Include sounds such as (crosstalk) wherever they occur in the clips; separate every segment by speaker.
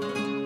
Speaker 1: Thank you.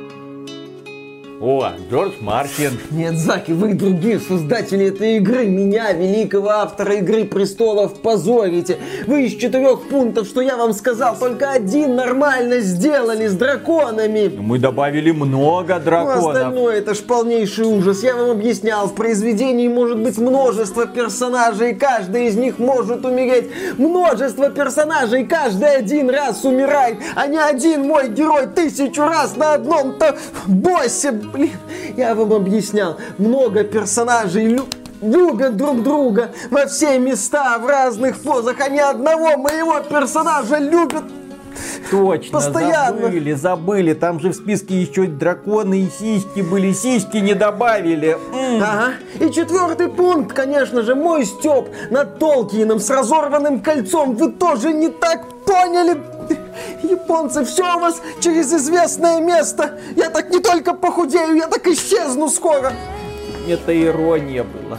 Speaker 1: О, Джордж Мартин.
Speaker 2: Нет, Заки, вы другие создатели этой игры. Меня, великого автора Игры Престолов, позорите. Вы из четырех пунктов, что я вам сказал, только один нормально сделали с драконами.
Speaker 1: Мы добавили много
Speaker 2: Ну,
Speaker 1: драконов.
Speaker 2: остальное это ж полнейший ужас. Я вам объяснял, в произведении может быть множество персонажей, каждый из них может умереть. Множество персонажей, каждый один раз умирает, а не один мой герой тысячу раз на одном-то боссе. Блин, я вам объяснял, много персонажей лю- любят друг друга во все места, в разных позах, а ни одного моего персонажа любят
Speaker 1: Точно,
Speaker 2: Постоянно.
Speaker 1: забыли, забыли. Там же в списке еще драконы и сиськи были. Сиськи не добавили.
Speaker 2: Ага. И четвертый пункт, конечно же, мой степ над Толкиеном с разорванным кольцом. Вы тоже не так поняли. Японцы, все у вас через известное место. Я так не только похудею, я так исчезну скоро.
Speaker 1: Это ирония была.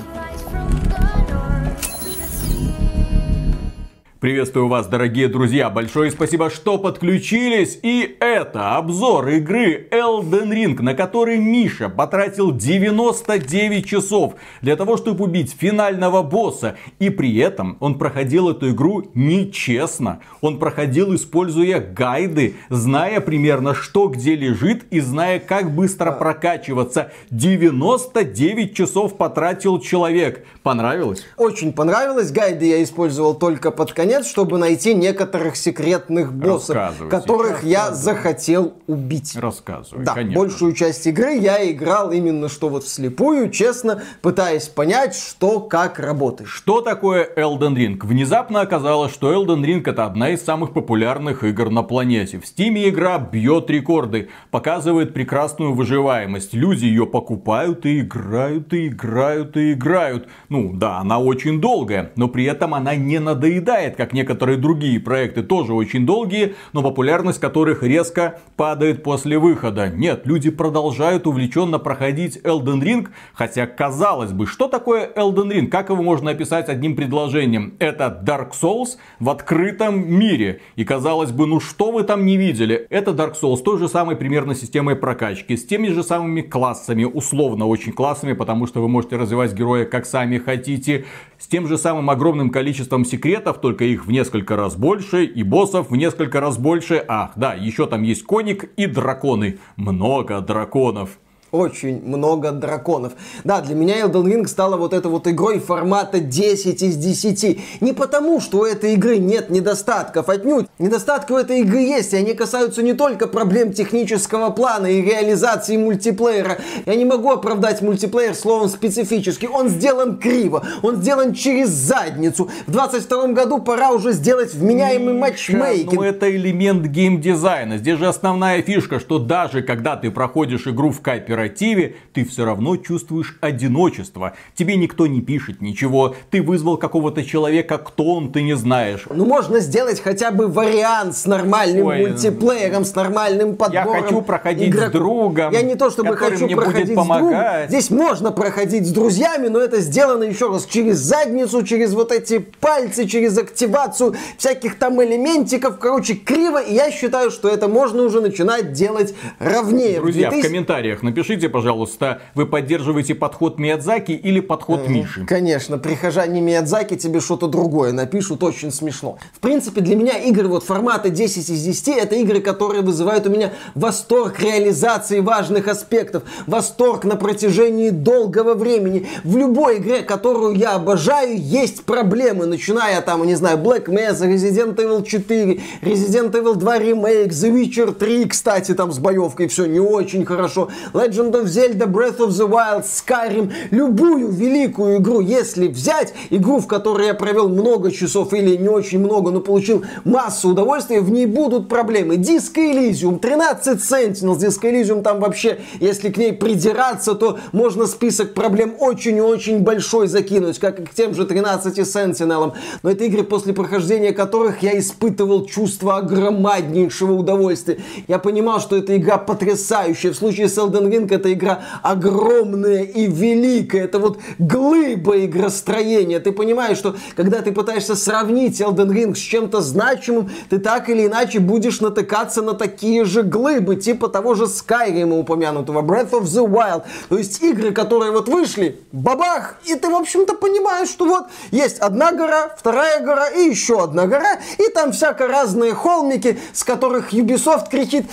Speaker 1: Приветствую вас, дорогие друзья. Большое спасибо, что подключились. И это обзор игры Elden Ring, на который Миша потратил 99 часов для того, чтобы убить финального босса. И при этом он проходил эту игру нечестно. Он проходил, используя гайды, зная примерно, что где лежит и зная, как быстро прокачиваться. 99 часов потратил человек. Понравилось?
Speaker 2: Очень понравилось. Гайды я использовал только под конец, чтобы найти некоторых секретных боссов, которых я захотел убить.
Speaker 1: Рассказывай,
Speaker 2: Да,
Speaker 1: конечно.
Speaker 2: большую часть игры я играл именно что вот вслепую, честно, пытаясь понять, что как работает.
Speaker 1: Что такое Elden Ring? Внезапно оказалось, что Elden Ring это одна из самых популярных игр на планете. В Steam игра бьет рекорды, показывает прекрасную выживаемость. Люди ее покупают и играют, и играют, и играют. Ну да, она очень долгая, но при этом она не надоедает, как некоторые другие проекты, тоже очень долгие, но популярность которых резко падает после выхода. Нет, люди продолжают увлеченно проходить Elden Ring, хотя казалось бы, что такое Elden Ring? Как его можно описать одним предложением? Это Dark Souls в открытом мире. И казалось бы, ну что вы там не видели? Это Dark Souls с той же самой примерно системой прокачки, с теми же самыми классами, условно очень классами, потому что вы можете развивать героя как сами хотите, с тем же самым огромным количеством секретов, только их в несколько раз больше, и боссов в несколько раз больше. Ах, да, еще там есть коник и драконы. Много драконов.
Speaker 2: Очень много драконов. Да, для меня Elden Ring стала вот этой вот игрой формата 10 из 10. Не потому, что у этой игры нет недостатков, отнюдь. Недостатки у этой игры есть, и они касаются не только проблем технического плана и реализации мультиплеера. Я не могу оправдать мультиплеер словом специфически. Он сделан криво, он сделан через задницу. В 22 году пора уже сделать вменяемый матчмейкинг.
Speaker 1: Ну это элемент геймдизайна. Здесь же основная фишка, что даже когда ты проходишь игру в кооперативе, ты все равно чувствуешь одиночество. Тебе никто не пишет ничего. Ты вызвал какого-то человека, кто он, ты не знаешь.
Speaker 2: Ну, можно сделать хотя бы вариант с нормальным
Speaker 1: Ой,
Speaker 2: мультиплеером, с нормальным подбором.
Speaker 1: хочу проходить с другом,
Speaker 2: Я не то чтобы хочу
Speaker 1: мне будет
Speaker 2: проходить с
Speaker 1: помогать.
Speaker 2: другом. Здесь можно проходить с друзьями, но это сделано еще раз через задницу, через вот эти пальцы, через активацию всяких там элементиков. Короче, криво. И я считаю, что это можно уже начинать делать ровнее. В
Speaker 1: Друзья, в
Speaker 2: 2000
Speaker 1: комментариях напишите, пожалуйста, вы поддерживаете подход Миядзаки или подход Миши.
Speaker 2: Конечно, прихожане Миядзаки тебе что-то другое напишут, очень смешно. В принципе, для меня игры вот формата 10 из 10 это игры, которые вызывают у меня восторг реализации важных аспектов, восторг на протяжении долгого времени. В любой игре, которую я обожаю, есть проблемы, начиная там, не знаю, Black Mesa, Resident Evil 4, Resident Evil 2 Remake, The Witcher 3, кстати, там с боевкой все не очень хорошо, Legend of Zelda Breath of the Wild, Skyrim, любую великую игру, если взять игру, в которой я провел много часов или не очень много, но получил массу удовольствия, в ней будут проблемы. Disco Elysium, 13 Sentinels, Disco Elysium там вообще, если к ней придираться, то можно список проблем очень и очень большой закинуть, как и к тем же 13 Sentinel. Но это игры, после прохождения которых я испытывал чувство огромнейшего удовольствия. Я понимал, что эта игра потрясающая. В случае с Elden Ring Ring это игра огромная и великая. Это вот глыба игростроения. Ты понимаешь, что когда ты пытаешься сравнить Elden Ring с чем-то значимым, ты так или иначе будешь натыкаться на такие же глыбы, типа того же Skyrim упомянутого, Breath of the Wild. То есть игры, которые вот вышли, бабах, и ты, в общем-то, понимаешь, что вот есть одна гора, вторая гора и еще одна гора, и там всяко разные холмики, с которых Ubisoft кричит,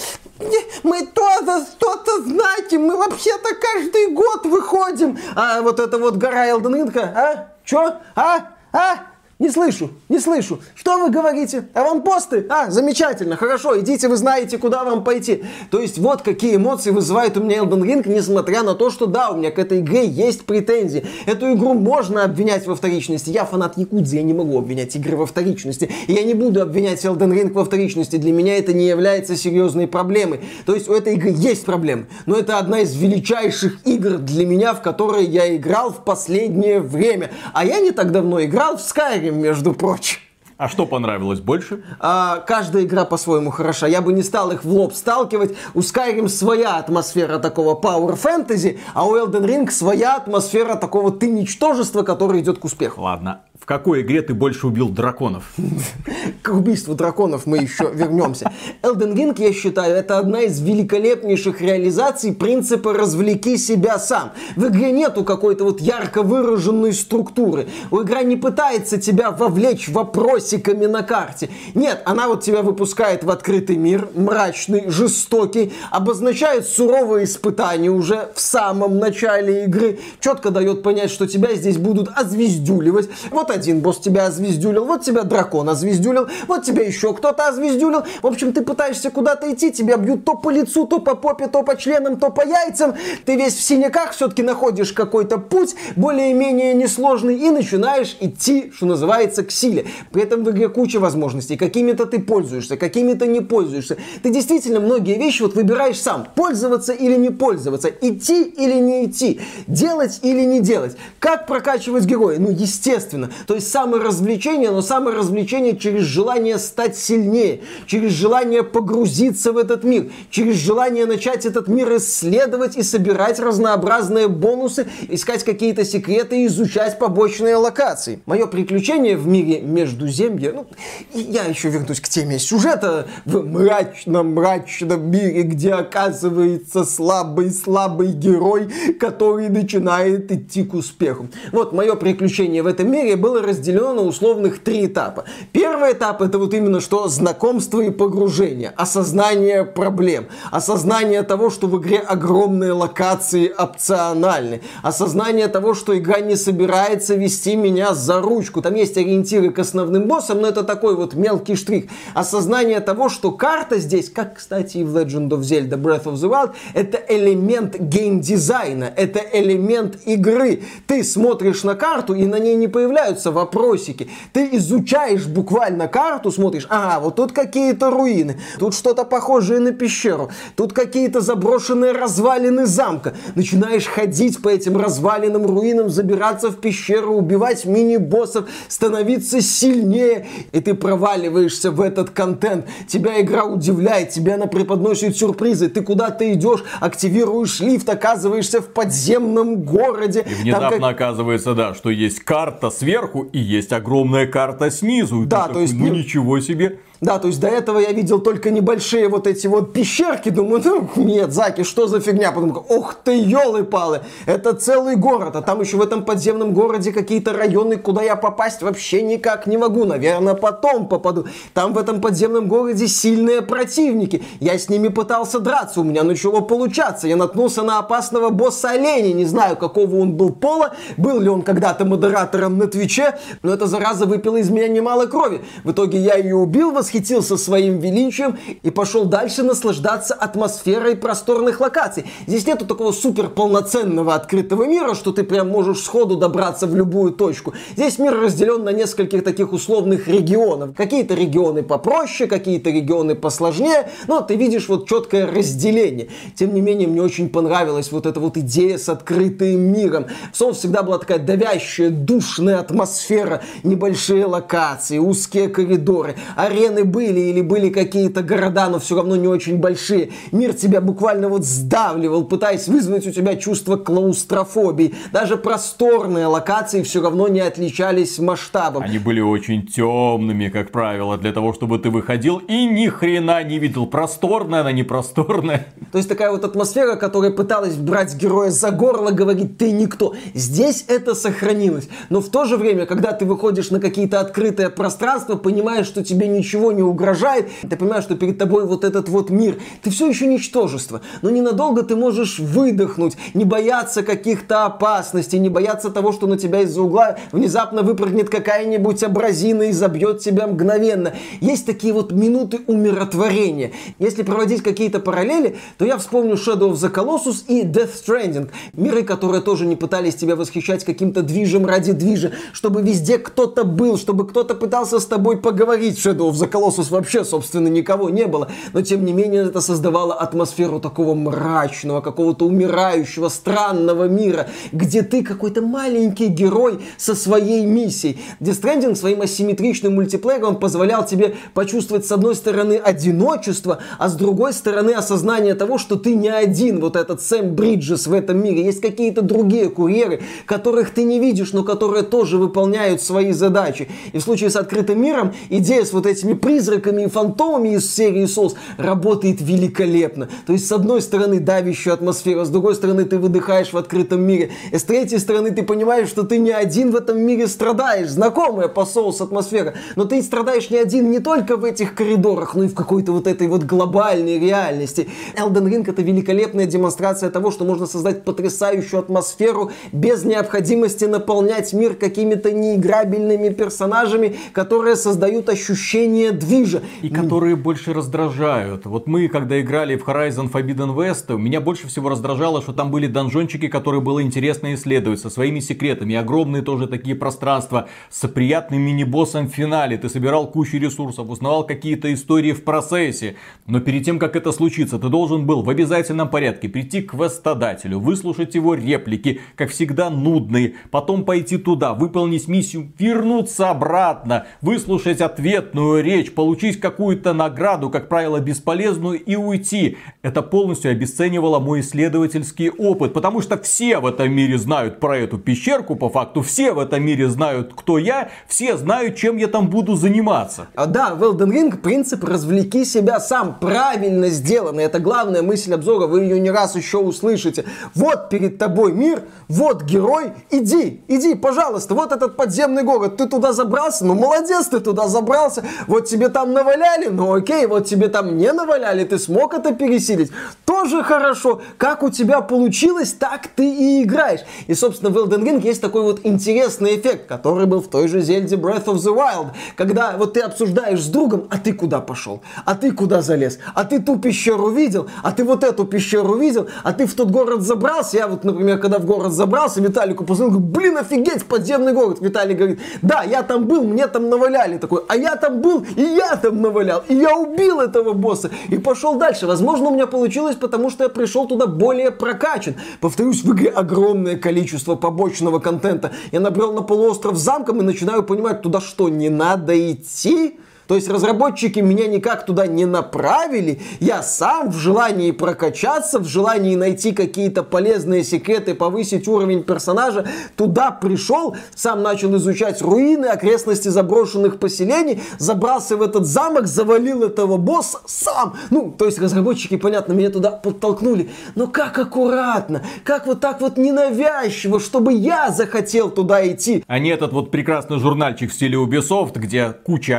Speaker 2: мы тоже что-то знаете, мы вообще-то каждый год выходим. А вот это вот гора Элденринга, а? Чё? А? А? Не слышу, не слышу. Что вы говорите? Аванпосты? А, замечательно, хорошо, идите, вы знаете, куда вам пойти. То есть вот какие эмоции вызывает у меня Elden Ring, несмотря на то, что да, у меня к этой игре есть претензии. Эту игру можно обвинять во вторичности. Я фанат Якудзы, я не могу обвинять игры во вторичности. И я не буду обвинять Elden Ring во вторичности. Для меня это не является серьезной проблемой. То есть у этой игры есть проблемы. Но это одна из величайших игр для меня, в которые я играл в последнее время. А я не так давно играл в Skyrim Skyrim, между прочим.
Speaker 1: А что понравилось больше?
Speaker 2: А, каждая игра по-своему хороша. Я бы не стал их в лоб сталкивать. У Skyrim своя атмосфера такого power fantasy, а у Elden Ring своя атмосфера такого ты ничтожества, который идет к успеху.
Speaker 1: Ладно, в какой игре ты больше убил драконов? (laughs)
Speaker 2: К убийству драконов мы еще вернемся. Elden Ring, я считаю, это одна из великолепнейших реализаций принципа «развлеки себя сам». В игре нету какой-то вот ярко выраженной структуры. У игра не пытается тебя вовлечь вопросиками на карте. Нет, она вот тебя выпускает в открытый мир, мрачный, жестокий, обозначает суровые испытания уже в самом начале игры, четко дает понять, что тебя здесь будут озвездюливать. Вот один босс тебя озвездюлил, вот тебя дракон озвездюлил, вот тебя еще кто-то озвездюлил. В общем, ты пытаешься куда-то идти, тебя бьют то по лицу, то по попе, то по членам, то по яйцам. Ты весь в синяках, все-таки находишь какой-то путь, более-менее несложный, и начинаешь идти, что называется, к силе. При этом в игре куча возможностей. Какими-то ты пользуешься, какими-то не пользуешься. Ты действительно многие вещи вот выбираешь сам. Пользоваться или не пользоваться. Идти или не идти. Делать или не делать. Как прокачивать героя? Ну, естественно. То есть саморазвлечение, но саморазвлечение через желание стать сильнее, через желание погрузиться в этот мир, через желание начать этот мир исследовать и собирать разнообразные бонусы, искать какие-то секреты и изучать побочные локации. Мое приключение в мире Междуземья, ну, я еще вернусь к теме сюжета в мрачном-мрачном мире, где оказывается слабый-слабый герой, который начинает идти к успеху. Вот мое приключение в этом мире было разделено на условных три этапа. Первый этап это вот именно что знакомство и погружение, осознание проблем, осознание того, что в игре огромные локации опциональны, осознание того, что игра не собирается вести меня за ручку. Там есть ориентиры к основным боссам, но это такой вот мелкий штрих. Осознание того, что карта здесь, как, кстати, и в Legend of Zelda Breath of the Wild, это элемент геймдизайна, это элемент игры. Ты смотришь на карту, и на ней не появляются появляются вопросики. Ты изучаешь буквально карту, смотришь, ага, вот тут какие-то руины, тут что-то похожее на пещеру, тут какие-то заброшенные развалины замка. Начинаешь ходить по этим развалинам, руинам, забираться в пещеру, убивать мини-боссов, становиться сильнее, и ты проваливаешься в этот контент. Тебя игра удивляет, тебя она преподносит сюрпризы, ты куда-то идешь, активируешь лифт, оказываешься в подземном городе.
Speaker 1: И внезапно как... оказывается, да, что есть карта сверху, сверху и есть огромная карта снизу.
Speaker 2: да, то такой, есть...
Speaker 1: Ну ничего себе.
Speaker 2: Да, то есть до этого я видел только небольшие вот эти вот пещерки, думаю, ну нет, Заки, что за фигня? Потом, ох ты, елы-палы, это целый город, а там еще в этом подземном городе какие-то районы, куда я попасть вообще никак не могу, наверное, потом попаду. Там в этом подземном городе сильные противники, я с ними пытался драться, у меня начало получаться, я наткнулся на опасного босса оленя, не знаю, какого он был пола, был ли он когда-то модератором на Твиче, но эта зараза выпила из меня немало крови. В итоге я ее убил, восхитился своим величием и пошел дальше наслаждаться атмосферой просторных локаций. Здесь нету такого супер полноценного открытого мира, что ты прям можешь сходу добраться в любую точку. Здесь мир разделен на нескольких таких условных регионов. Какие-то регионы попроще, какие-то регионы посложнее, но ты видишь вот четкое разделение. Тем не менее, мне очень понравилась вот эта вот идея с открытым миром. В Сон всегда была такая давящая, душная атмосфера, небольшие локации, узкие коридоры, арены стены были или были какие-то города, но все равно не очень большие. Мир тебя буквально вот сдавливал, пытаясь вызвать у тебя чувство клаустрофобии. Даже просторные локации все равно не отличались масштабом.
Speaker 1: Они были очень темными, как правило, для того, чтобы ты выходил и ни хрена не видел. Просторная она, не просторная.
Speaker 2: То есть такая вот атмосфера, которая пыталась брать героя за горло, говорить, ты никто. Здесь это сохранилось. Но в то же время, когда ты выходишь на какие-то открытые пространства, понимаешь, что тебе ничего не угрожает, ты понимаешь, что перед тобой вот этот вот мир, ты все еще ничтожество. Но ненадолго ты можешь выдохнуть, не бояться каких-то опасностей, не бояться того, что на тебя из-за угла внезапно выпрыгнет какая-нибудь абразина и забьет тебя мгновенно. Есть такие вот минуты умиротворения. Если проводить какие-то параллели, то я вспомню Shadow of the Colossus и Death Stranding. Миры, которые тоже не пытались тебя восхищать каким-то движем ради движа, чтобы везде кто-то был, чтобы кто-то пытался с тобой поговорить. Shadow of the Colossus вообще, собственно, никого не было. Но, тем не менее, это создавало атмосферу такого мрачного, какого-то умирающего, странного мира, где ты какой-то маленький герой со своей миссией. Death своим асимметричным мультиплеером позволял тебе почувствовать, с одной стороны, одиночество, а с другой стороны, осознание того, что ты не один. Вот этот Сэм Бриджес в этом мире. Есть какие-то другие курьеры, которых ты не видишь, но которые тоже выполняют свои задачи. И в случае с открытым миром идея с вот этими призраками и фантомами из серии Souls работает великолепно. То есть, с одной стороны, давящая атмосфера, с другой стороны, ты выдыхаешь в открытом мире. И с третьей стороны, ты понимаешь, что ты не один в этом мире страдаешь. Знакомая по Souls атмосфера. Но ты страдаешь не один не только в этих коридорах, но и в какой-то вот этой вот глобальной реальности. Elden Ring это великолепная демонстрация того, что можно создать потрясающую атмосферу без необходимости наполнять мир какими-то неиграбельными персонажами, которые создают ощущение движа.
Speaker 1: И которые больше раздражают. Вот мы, когда играли в Horizon Forbidden West, меня больше всего раздражало, что там были донжончики, которые было интересно исследовать, со своими секретами. Огромные тоже такие пространства, с приятным мини-боссом в финале. Ты собирал кучу ресурсов, узнавал какие-то истории в процессе. Но перед тем, как это случится, ты должен был в обязательном порядке прийти к квестодателю, выслушать его реплики, как всегда нудные, потом пойти туда, выполнить миссию, вернуться обратно, выслушать ответную речь, получить какую-то награду, как правило, бесполезную и уйти. Это полностью обесценивало мой исследовательский опыт, потому что все в этом мире знают про эту пещерку, по факту все в этом мире знают, кто я, все знают, чем я там буду заниматься.
Speaker 2: А да, в Elden Ring принцип развлеки себя сам правильно сделан. И это главная мысль обзора, вы ее не раз еще услышите. Вот перед тобой мир, вот герой, иди, иди, пожалуйста, вот этот подземный город, ты туда забрался, ну молодец, ты туда забрался, вот тебе там наваляли, ну окей, вот тебе там не наваляли, ты смог это пересилить, тоже хорошо, как у тебя получилось, так ты и играешь. И, собственно, в Elden Ring есть такой вот интересный эффект, который был в той же Зельде Breath of the Wild, когда вот ты обсуждаешь с другом, а ты куда пошел, а ты куда залез, а ты ту пещеру видел, а ты вот эту пещеру видел, а ты в тот город забрался. Я вот, например, когда в город забрался, Виталику позвонил, говорю, блин, офигеть, подземный город. Виталий говорит, да, я там был, мне там наваляли. Такой, а я там был, и я там навалял, и я убил этого босса, и пошел дальше. Возможно, у меня получилось, потому что я пришел туда более прокачан. Повторюсь, в игре огромное количество побочного контента. Я набрел на полуостров замком и начинаю понимать, туда что, не надо идти? То есть разработчики меня никак туда не направили. Я сам в желании прокачаться, в желании найти какие-то полезные секреты, повысить уровень персонажа, туда пришел, сам начал изучать руины, окрестности заброшенных поселений, забрался в этот замок, завалил этого босса сам. Ну, то есть разработчики, понятно, меня туда подтолкнули. Но как аккуратно, как вот так вот ненавязчиво, чтобы я захотел туда идти.
Speaker 1: А не этот вот прекрасный журнальчик в стиле Ubisoft, где куча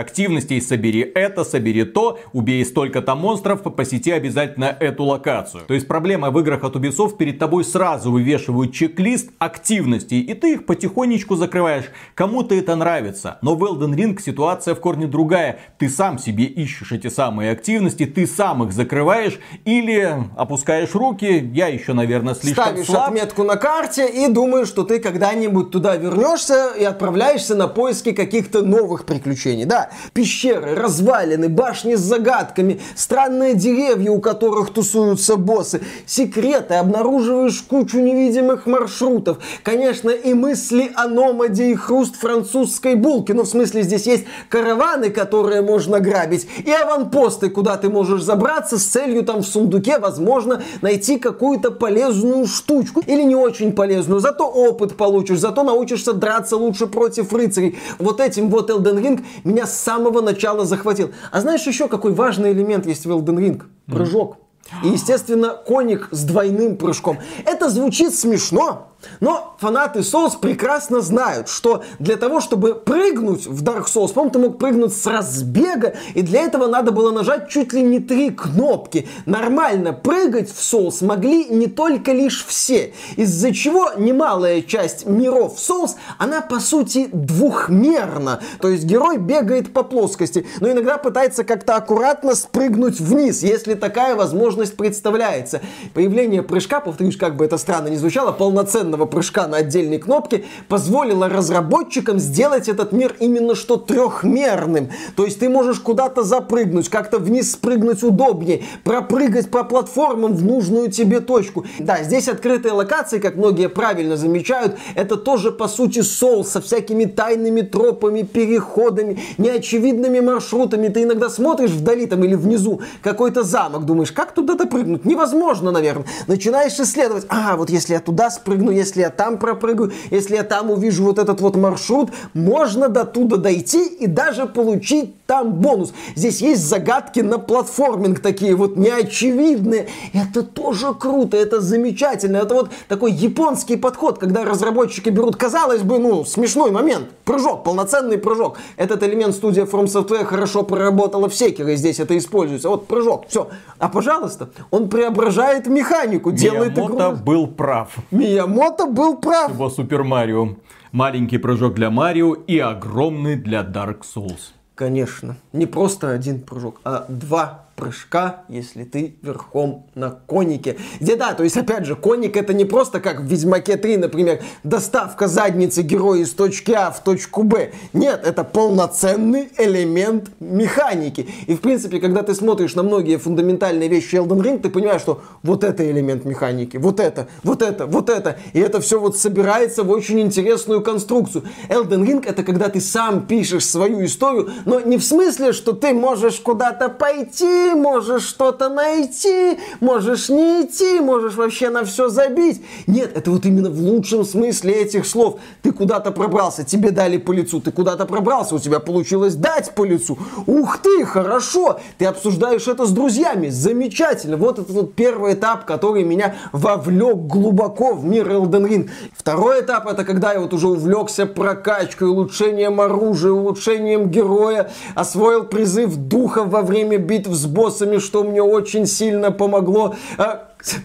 Speaker 1: активностей, собери это, собери то, убей столько-то монстров, посети обязательно эту локацию. То есть проблема в играх от Ubisoft, перед тобой сразу вывешивают чек-лист активностей, и ты их потихонечку закрываешь. Кому-то это нравится, но в Elden Ring ситуация в корне другая. Ты сам себе ищешь эти самые активности, ты сам их закрываешь или опускаешь руки, я еще, наверное, слишком
Speaker 2: Ставишь
Speaker 1: слаб.
Speaker 2: отметку на карте и думаешь, что ты когда-нибудь туда вернешься и отправляешься на поиски каких-то новых приключений. Да, пещеры пещеры, развалины, башни с загадками, странные деревья, у которых тусуются боссы, секреты, обнаруживаешь кучу невидимых маршрутов. Конечно, и мысли о номаде и хруст французской булки. Ну, в смысле, здесь есть караваны, которые можно грабить, и аванпосты, куда ты можешь забраться с целью там в сундуке, возможно, найти какую-то полезную штучку. Или не очень полезную, зато опыт получишь, зато научишься драться лучше против рыцарей. Вот этим вот Elden Ring меня с самого начала захватил. А знаешь еще какой важный элемент есть в Elden Ring? Прыжок. И, естественно, коник с двойным прыжком. Это звучит смешно, но фанаты Souls прекрасно знают, что для того, чтобы прыгнуть в Dark Souls, по ты мог прыгнуть с разбега, и для этого надо было нажать чуть ли не три кнопки. Нормально прыгать в Souls могли не только лишь все, из-за чего немалая часть миров Souls, она по сути двухмерна. То есть герой бегает по плоскости, но иногда пытается как-то аккуратно спрыгнуть вниз, если такая возможность представляется. Появление прыжка, повторюсь, как бы это странно не звучало, полноценно полноценного прыжка на отдельной кнопке позволило разработчикам сделать этот мир именно что трехмерным. То есть ты можешь куда-то запрыгнуть, как-то вниз спрыгнуть удобнее, пропрыгать по платформам в нужную тебе точку. Да, здесь открытые локации, как многие правильно замечают, это тоже по сути соул со всякими тайными тропами, переходами, неочевидными маршрутами. Ты иногда смотришь вдали там или внизу какой-то замок, думаешь, как туда допрыгнуть? Невозможно, наверное. Начинаешь исследовать. А, вот если я туда спрыгну, если я там пропрыгаю, если я там увижу вот этот вот маршрут, можно до туда дойти и даже получить там бонус. Здесь есть загадки на платформинг такие вот неочевидные. Это тоже круто, это замечательно. Это вот такой японский подход, когда разработчики берут, казалось бы, ну, смешной момент. Прыжок, полноценный прыжок. Этот элемент студия From Software хорошо проработала в Секере, здесь это используется. Вот прыжок, все. А пожалуйста, он преображает механику, делает
Speaker 1: Миямото игру. был прав.
Speaker 2: Миямото был прав.
Speaker 1: Его Супер Марио. Маленький прыжок для Марио и огромный для Dark Souls.
Speaker 2: Конечно. Не просто один прыжок, а два прыжка, если ты верхом на конике. Где да, то есть опять же, коник это не просто как в Ведьмаке 3, например, доставка задницы героя из точки А в точку Б. Нет, это полноценный элемент механики. И в принципе, когда ты смотришь на многие фундаментальные вещи Elden Ring, ты понимаешь, что вот это элемент механики, вот это, вот это, вот это. И это все вот собирается в очень интересную конструкцию. Elden Ring это когда ты сам пишешь свою историю, но не в смысле, что ты можешь куда-то пойти, можешь что-то найти, можешь не идти, можешь вообще на все забить. Нет, это вот именно в лучшем смысле этих слов. Ты куда-то пробрался, тебе дали по лицу, ты куда-то пробрался, у тебя получилось дать по лицу. Ух ты, хорошо, ты обсуждаешь это с друзьями, замечательно. Вот это вот первый этап, который меня вовлек глубоко в мир Elden Ring. Второй этап это когда я вот уже увлекся прокачкой, улучшением оружия, улучшением героя, освоил призыв духа во время битв с боссами, что мне очень сильно помогло.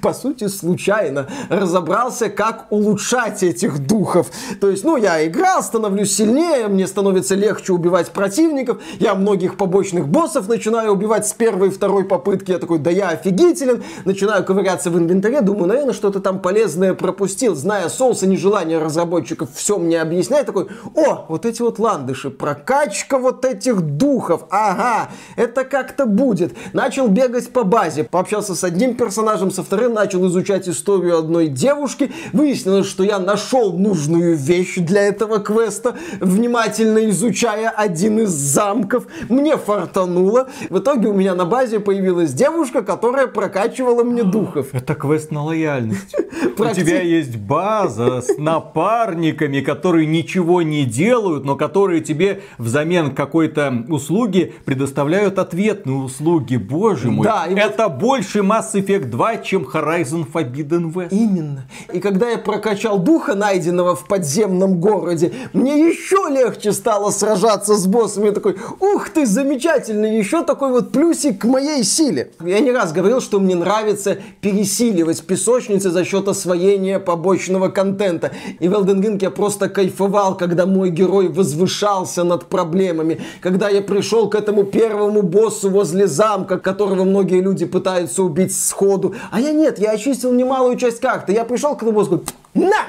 Speaker 2: По сути, случайно разобрался, как улучшать этих духов. То есть, ну, я играл, становлюсь сильнее, мне становится легче убивать противников, я многих побочных боссов начинаю убивать с первой и второй попытки, я такой, да я офигителен, начинаю ковыряться в инвентаре, думаю, наверное, что-то там полезное пропустил, зная соус и нежелание разработчиков все мне объяснять, такой, о, вот эти вот ландыши, прокачка вот этих духов, ага, это как-то будет. Начал бегать по базе, пообщался с одним персонажем, со вторым начал изучать историю одной девушки. Выяснилось, что я нашел нужную вещь для этого квеста, внимательно изучая один из замков. Мне фартануло. В итоге у меня на базе появилась девушка, которая прокачивала мне духов. (gasps)
Speaker 1: Это квест на лояльность. (laughs) У тебя есть база с (laughs) напарниками, которые ничего не делают, но которые тебе взамен какой-то услуги предоставляют ответные услуги. Боже мой. Да, это больше Mass Effect 2, чем Horizon Forbidden West.
Speaker 2: Именно. И когда я прокачал духа, найденного в подземном городе, мне еще легче стало сражаться с боссами. Я такой, ух ты, замечательно, еще такой вот плюсик к моей силе. Я не раз говорил, что мне нравится пересиливать песочницы за счет освоения побочного контента. И в Elden Ring я просто кайфовал, когда мой герой возвышался над проблемами. Когда я пришел к этому первому боссу возле замка, которого многие люди пытаются убить сходу, а я нет, я очистил немалую часть карты. Я пришел к этому боссу, на!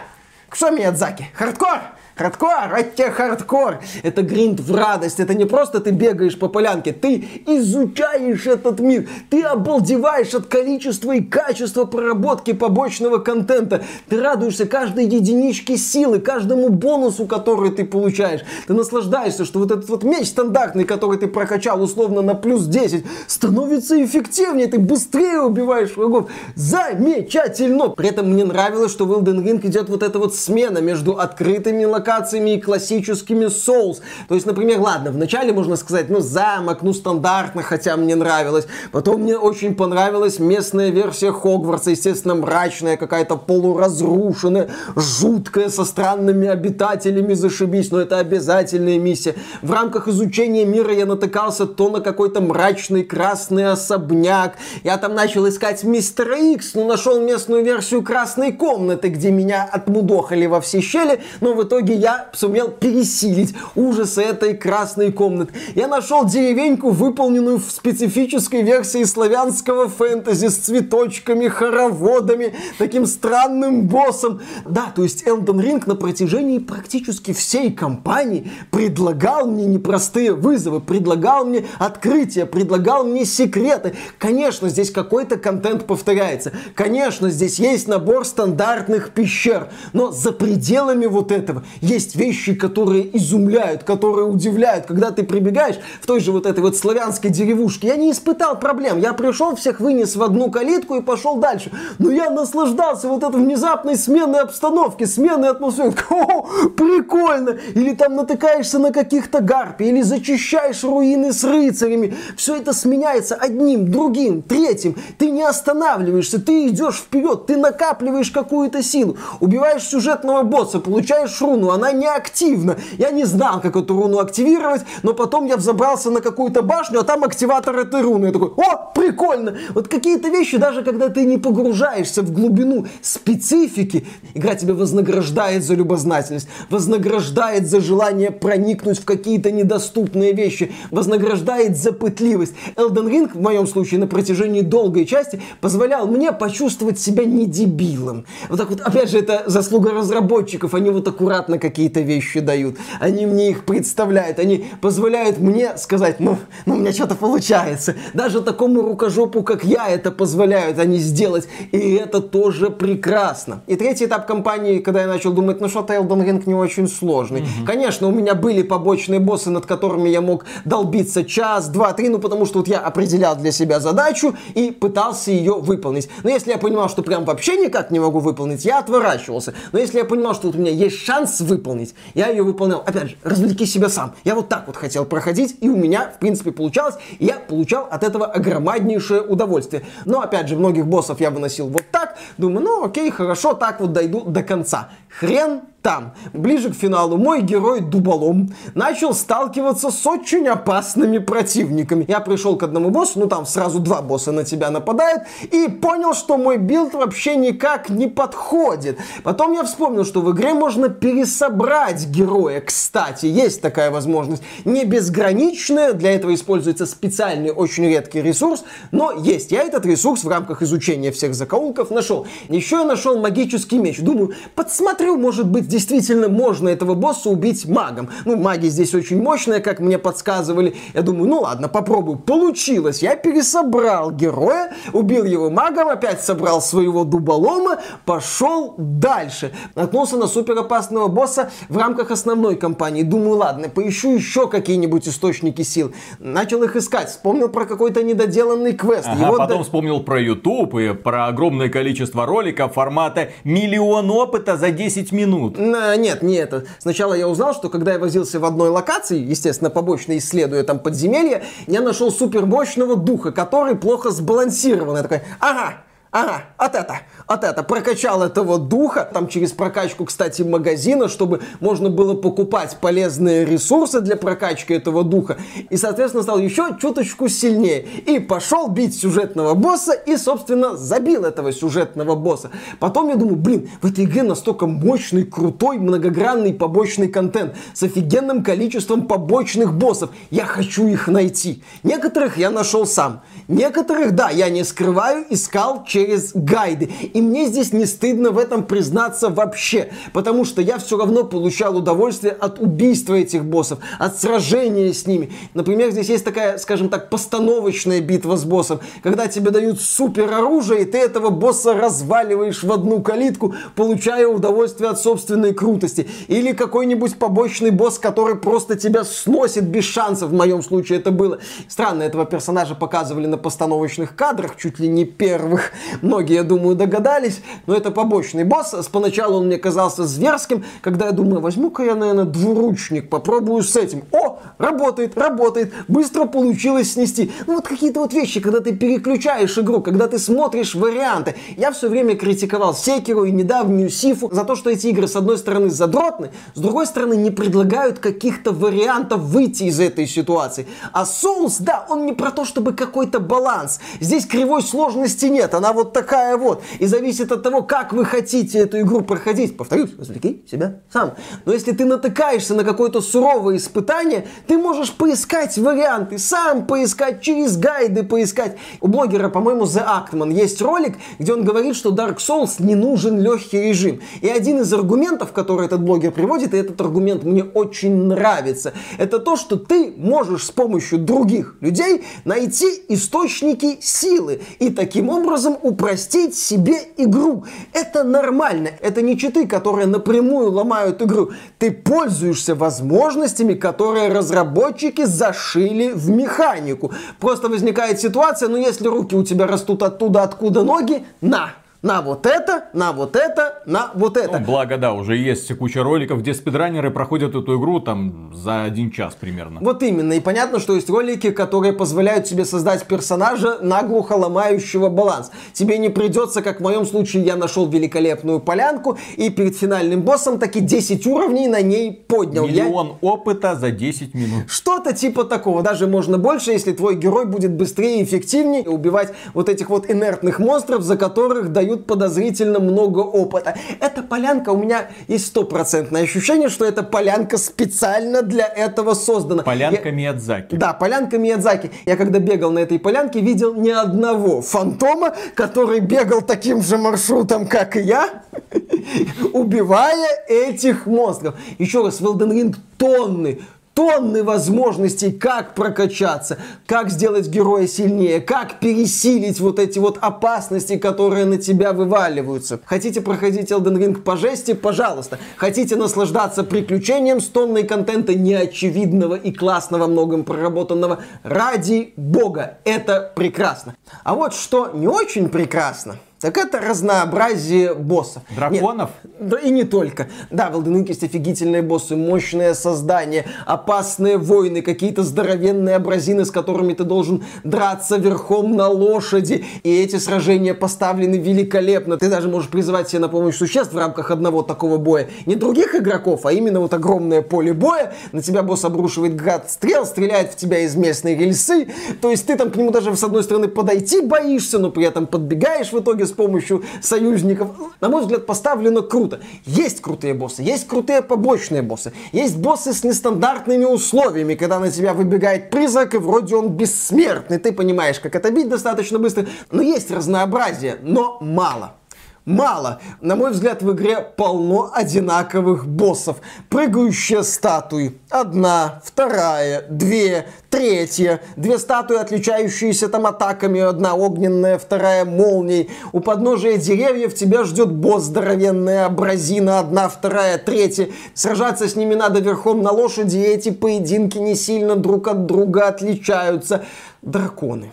Speaker 2: Что меня, Заки? Хардкор? Хардкор, это тебе хардкор. Это гринд в радость. Это не просто ты бегаешь по полянке, ты изучаешь этот мир. Ты обалдеваешь от количества и качества проработки побочного контента. Ты радуешься каждой единичке силы, каждому бонусу, который ты получаешь. Ты наслаждаешься, что вот этот вот меч стандартный, который ты прокачал условно на плюс 10, становится эффективнее, ты быстрее убиваешь врагов. Замечательно! При этом мне нравилось, что в Elden Ring идет вот эта вот смена между открытыми локациями и классическими Souls. То есть, например, ладно, вначале можно сказать, ну, замок, ну, стандартно, хотя мне нравилось. Потом мне очень понравилась местная версия Хогвартса, естественно, мрачная, какая-то полуразрушенная, жуткая, со странными обитателями, зашибись, но это обязательная миссия. В рамках изучения мира я натыкался то на какой-то мрачный красный особняк. Я там начал искать мистера Икс, но нашел местную версию красной комнаты, где меня отмудохали во все щели, но в итоге я сумел пересилить ужасы этой красной комнаты. Я нашел деревеньку, выполненную в специфической версии славянского фэнтези с цветочками, хороводами, таким странным боссом. Да, то есть Elden Ring на протяжении практически всей кампании предлагал мне непростые вызовы, предлагал мне открытия, предлагал мне секреты. Конечно, здесь какой-то контент повторяется. Конечно, здесь есть набор стандартных пещер. Но за пределами вот этого есть вещи, которые изумляют, которые удивляют. Когда ты прибегаешь в той же вот этой вот славянской деревушке, я не испытал проблем. Я пришел, всех вынес в одну калитку и пошел дальше. Но я наслаждался вот этой внезапной сменой обстановки, сменой атмосферы. (laughs) О, прикольно! Или там натыкаешься на каких-то гарпий, или зачищаешь руины с рыцарями. Все это сменяется одним, другим, третьим. Ты не останавливаешься, ты идешь вперед, ты накапливаешь какую-то силу. Убиваешь сюжетного босса, получаешь руну, она не активна. Я не знал, как эту руну активировать, но потом я взобрался на какую-то башню, а там активатор этой руны. Я такой, о, прикольно! Вот какие-то вещи, даже когда ты не погружаешься в глубину специфики, игра тебя вознаграждает за любознательность, вознаграждает за желание проникнуть в какие-то недоступные вещи, вознаграждает за пытливость. Elden Ring, в моем случае, на протяжении долгой части позволял мне почувствовать себя не дебилом. Вот так вот, опять же, это заслуга разработчиков, они вот аккуратно какие-то вещи дают, они мне их представляют, они позволяют мне сказать, ну, ну у меня что-то получается. Даже такому рукожопу, как я, это позволяют они сделать, и это тоже прекрасно. И третий этап кампании, когда я начал думать, ну что-то Elden Ring не очень сложный. Mm-hmm. Конечно, у меня были побочные боссы, над которыми я мог долбиться час, два, три, ну потому что вот я определял для себя задачу и пытался ее выполнить. Но если я понимал, что прям вообще никак не могу выполнить, я отворачивался. Но если я понимал, что вот у меня есть шанс выполнить, я ее выполнял. Опять же, развлеки себя сам. Я вот так вот хотел проходить, и у меня, в принципе, получалось. И я получал от этого огромнейшее удовольствие. Но, опять же, многих боссов я выносил вот так. Думаю, ну окей, хорошо, так вот дойду до конца. Хрен там, ближе к финалу, мой герой Дуболом начал сталкиваться с очень опасными противниками. Я пришел к одному боссу, ну там сразу два босса на тебя нападают, и понял, что мой билд вообще никак не подходит. Потом я вспомнил, что в игре можно пересобрать героя. Кстати, есть такая возможность. Не безграничная, для этого используется специальный, очень редкий ресурс, но есть. Я этот ресурс в рамках изучения всех закоулков нашел. Еще я нашел магический меч. Думаю, подсмотрю, может быть, действительно можно этого босса убить магом. Ну, маги здесь очень мощная, как мне подсказывали. Я думаю, ну ладно, попробую. Получилось. Я пересобрал героя, убил его магом, опять собрал своего дуболома, пошел дальше. Наткнулся на супер опасного босса в рамках основной кампании. Думаю, ладно, поищу еще какие-нибудь источники сил. Начал их искать. Вспомнил про какой-то недоделанный квест.
Speaker 1: Ага, его потом до... вспомнил про YouTube и про огромное количество роликов формата миллион опыта за 10 минут.
Speaker 2: Нет, не это. Сначала я узнал, что когда я возился в одной локации, естественно, побочно исследуя там подземелье, я нашел супермощного духа, который плохо сбалансирован. Я такой, ага, ага, от это, от это, прокачал этого духа, там через прокачку, кстати, магазина, чтобы можно было покупать полезные ресурсы для прокачки этого духа, и, соответственно, стал еще чуточку сильнее, и пошел бить сюжетного босса, и, собственно, забил этого сюжетного босса. Потом я думаю, блин, в этой игре настолько мощный, крутой, многогранный побочный контент, с офигенным количеством побочных боссов, я хочу их найти. Некоторых я нашел сам, некоторых, да, я не скрываю, искал через через гайды. И мне здесь не стыдно в этом признаться вообще, потому что я все равно получал удовольствие от убийства этих боссов, от сражения с ними. Например, здесь есть такая, скажем так, постановочная битва с боссом, когда тебе дают супер оружие, и ты этого босса разваливаешь в одну калитку, получая удовольствие от собственной крутости. Или какой-нибудь побочный босс, который просто тебя сносит без шансов, в моем случае это было. Странно, этого персонажа показывали на постановочных кадрах, чуть ли не первых. Многие, я думаю, догадались, но это побочный босс. Поначалу он мне казался зверским, когда я думаю, возьму-ка я, наверное, двуручник, попробую с этим. О, работает, работает, быстро получилось снести. Ну вот какие-то вот вещи, когда ты переключаешь игру, когда ты смотришь варианты. Я все время критиковал Секеру и недавнюю Сифу за то, что эти игры, с одной стороны, задротны, с другой стороны, не предлагают каких-то вариантов выйти из этой ситуации. А Souls, да, он не про то, чтобы какой-то баланс. Здесь кривой сложности нет, она вот такая вот. И зависит от того, как вы хотите эту игру проходить. Повторюсь, развлеки себя сам. Но если ты натыкаешься на какое-то суровое испытание, ты можешь поискать варианты, сам поискать, через гайды поискать. У блогера, по-моему, The Actman есть ролик, где он говорит, что Dark Souls не нужен легкий режим. И один из аргументов, который этот блогер приводит, и этот аргумент мне очень нравится, это то, что ты можешь с помощью других людей найти источники силы и таким образом упростить себе игру. Это нормально. Это не читы, которые напрямую ломают игру. Ты пользуешься возможностями, которые разработчики зашили в механику. Просто возникает ситуация, ну если руки у тебя растут оттуда, откуда ноги, на, на вот это, на вот это, на вот это.
Speaker 1: Ну, благо, да, уже есть куча роликов, где спидранеры проходят эту игру там за один час примерно.
Speaker 2: Вот именно. И понятно, что есть ролики, которые позволяют тебе создать персонажа, наглухо ломающего баланс. Тебе не придется, как в моем случае, я нашел великолепную полянку и перед финальным боссом таки 10 уровней на ней поднял.
Speaker 1: Миллион я... опыта за 10 минут.
Speaker 2: Что-то типа такого. Даже можно больше, если твой герой будет быстрее и эффективнее убивать вот этих вот инертных монстров, за которых дают дают подозрительно много опыта. Эта полянка, у меня есть стопроцентное ощущение, что эта полянка специально для этого создана.
Speaker 1: Полянка Я... Миядзаки.
Speaker 2: Да, полянка Миядзаки. Я когда бегал на этой полянке, видел ни одного фантома, который бегал таким же маршрутом, как и я, (laughs) убивая этих монстров. Еще раз, в Elden Ring тонны, тонны возможностей, как прокачаться, как сделать героя сильнее, как пересилить вот эти вот опасности, которые на тебя вываливаются. Хотите проходить Elden Ring по жести? Пожалуйста. Хотите наслаждаться приключением с тонной контента неочевидного и классного, многом проработанного? Ради бога, это прекрасно. А вот что не очень прекрасно – так это разнообразие боссов.
Speaker 1: Драконов?
Speaker 2: Нет, да и не только. Да, в Elden Ring есть офигительные боссы, мощные создания, опасные воины, какие-то здоровенные абразины, с которыми ты должен драться верхом на лошади. И эти сражения поставлены великолепно. Ты даже можешь призывать себе на помощь существ в рамках одного такого боя. Не других игроков, а именно вот огромное поле боя. На тебя босс обрушивает град стрел, стреляет в тебя из местной рельсы. То есть ты там к нему даже с одной стороны подойти боишься, но при этом подбегаешь в итоге с помощью союзников. На мой взгляд, поставлено круто. Есть крутые боссы, есть крутые побочные боссы, есть боссы с нестандартными условиями, когда на тебя выбегает призрак, и вроде он бессмертный. Ты понимаешь, как это бить достаточно быстро. Но есть разнообразие, но мало мало. На мой взгляд, в игре полно одинаковых боссов. Прыгающие статуи. Одна, вторая, две, третья. Две статуи, отличающиеся там атаками. Одна огненная, вторая молнией. У подножия деревьев тебя ждет босс здоровенная абразина. Одна, вторая, третья. Сражаться с ними надо верхом на лошади. И эти поединки не сильно друг от друга отличаются. Драконы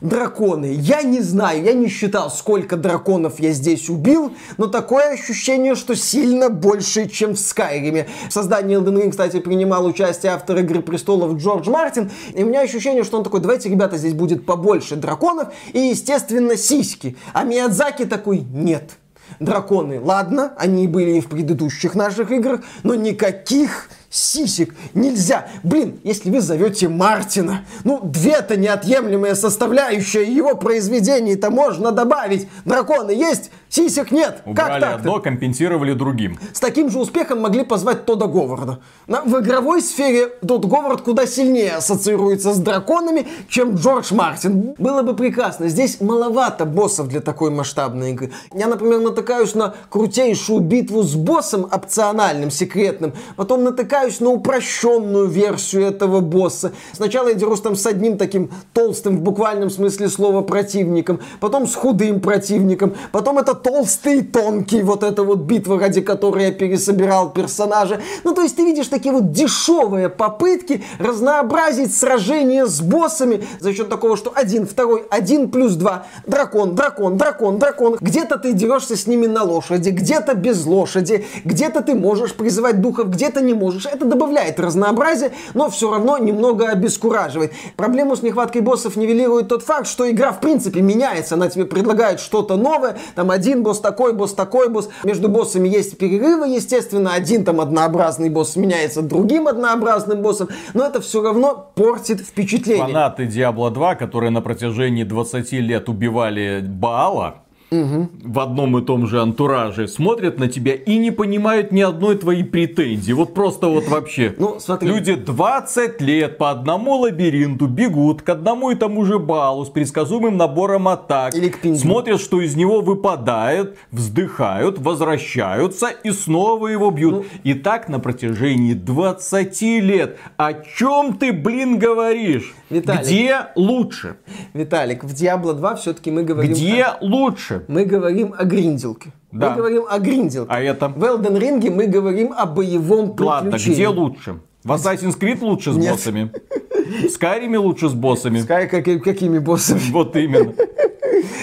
Speaker 2: драконы. Я не знаю, я не считал, сколько драконов я здесь убил, но такое ощущение, что сильно больше, чем в Скайриме. В создании Elden Ring, кстати, принимал участие автор Игры Престолов Джордж Мартин, и у меня ощущение, что он такой, давайте, ребята, здесь будет побольше драконов и, естественно, сиськи. А Миядзаки такой, нет. Драконы, ладно, они были и в предыдущих наших играх, но никаких сисек нельзя. Блин, если вы зовете Мартина, ну, две-то неотъемлемые составляющие его произведений-то можно добавить. Драконы есть, сисек нет.
Speaker 1: Убрали
Speaker 2: как
Speaker 1: одно, компенсировали другим.
Speaker 2: С таким же успехом могли позвать Тода Говарда. В игровой сфере Тодд Говард куда сильнее ассоциируется с драконами, чем Джордж Мартин. Было бы прекрасно. Здесь маловато боссов для такой масштабной игры. Я, например, натыкаюсь на крутейшую битву с боссом опциональным, секретным. Потом натыкаюсь на упрощенную версию этого босса. Сначала я дерусь там с одним таким толстым в буквальном смысле слова противником. Потом с худым противником. Потом это толстый и тонкий. Вот эта вот битва, ради которой я пересобирал персонажа. Ну, то есть ты видишь такие вот дешевые попытки разнообразить сражение с боссами за счет такого, что один, второй, один плюс два. Дракон, дракон, дракон, дракон. Где-то ты дерешься с ними на лошади, где-то без лошади, где-то ты можешь призывать духов, где-то не можешь. Это добавляет разнообразие, но все равно немного обескураживает. Проблему с нехваткой боссов нивелирует тот факт, что игра в принципе меняется. Она тебе предлагает что-то новое. Там один босс такой, босс такой, босс. Между боссами есть перерывы, естественно. Один там однообразный босс меняется другим однообразным боссом. Но это все равно портит впечатление.
Speaker 1: Фанаты Diablo 2, которые на протяжении 20 лет убивали Баала, угу. в одном и том же антураже смотрят на тебя и не понимают ни одной твоей претензии. Вот просто вот вообще.
Speaker 2: Ну, смотри.
Speaker 1: Люди 20 лет по одному лабиринту бегут к одному и тому же балу с предсказуемым набором атак.
Speaker 2: Или к пингвину.
Speaker 1: Смотрят, что из него выпадает, вздыхают, возвращаются и снова его бьют. Ну, и так на протяжении 20 лет. О чем ты, блин, говоришь?
Speaker 2: Виталик.
Speaker 1: Где лучше?
Speaker 2: Виталик, в Diablo 2 все-таки мы говорим...
Speaker 1: Где о... лучше?
Speaker 2: Мы говорим о гринделке.
Speaker 1: Да.
Speaker 2: Мы говорим о гринделке.
Speaker 1: А это?
Speaker 2: В Elden Ring мы говорим о боевом приключении.
Speaker 1: Ладно, где лучше? В Assassin's Creed лучше с
Speaker 2: Нет.
Speaker 1: боссами? В Skyrim лучше с боссами?
Speaker 2: Скай, как, какими боссами?
Speaker 1: Вот именно.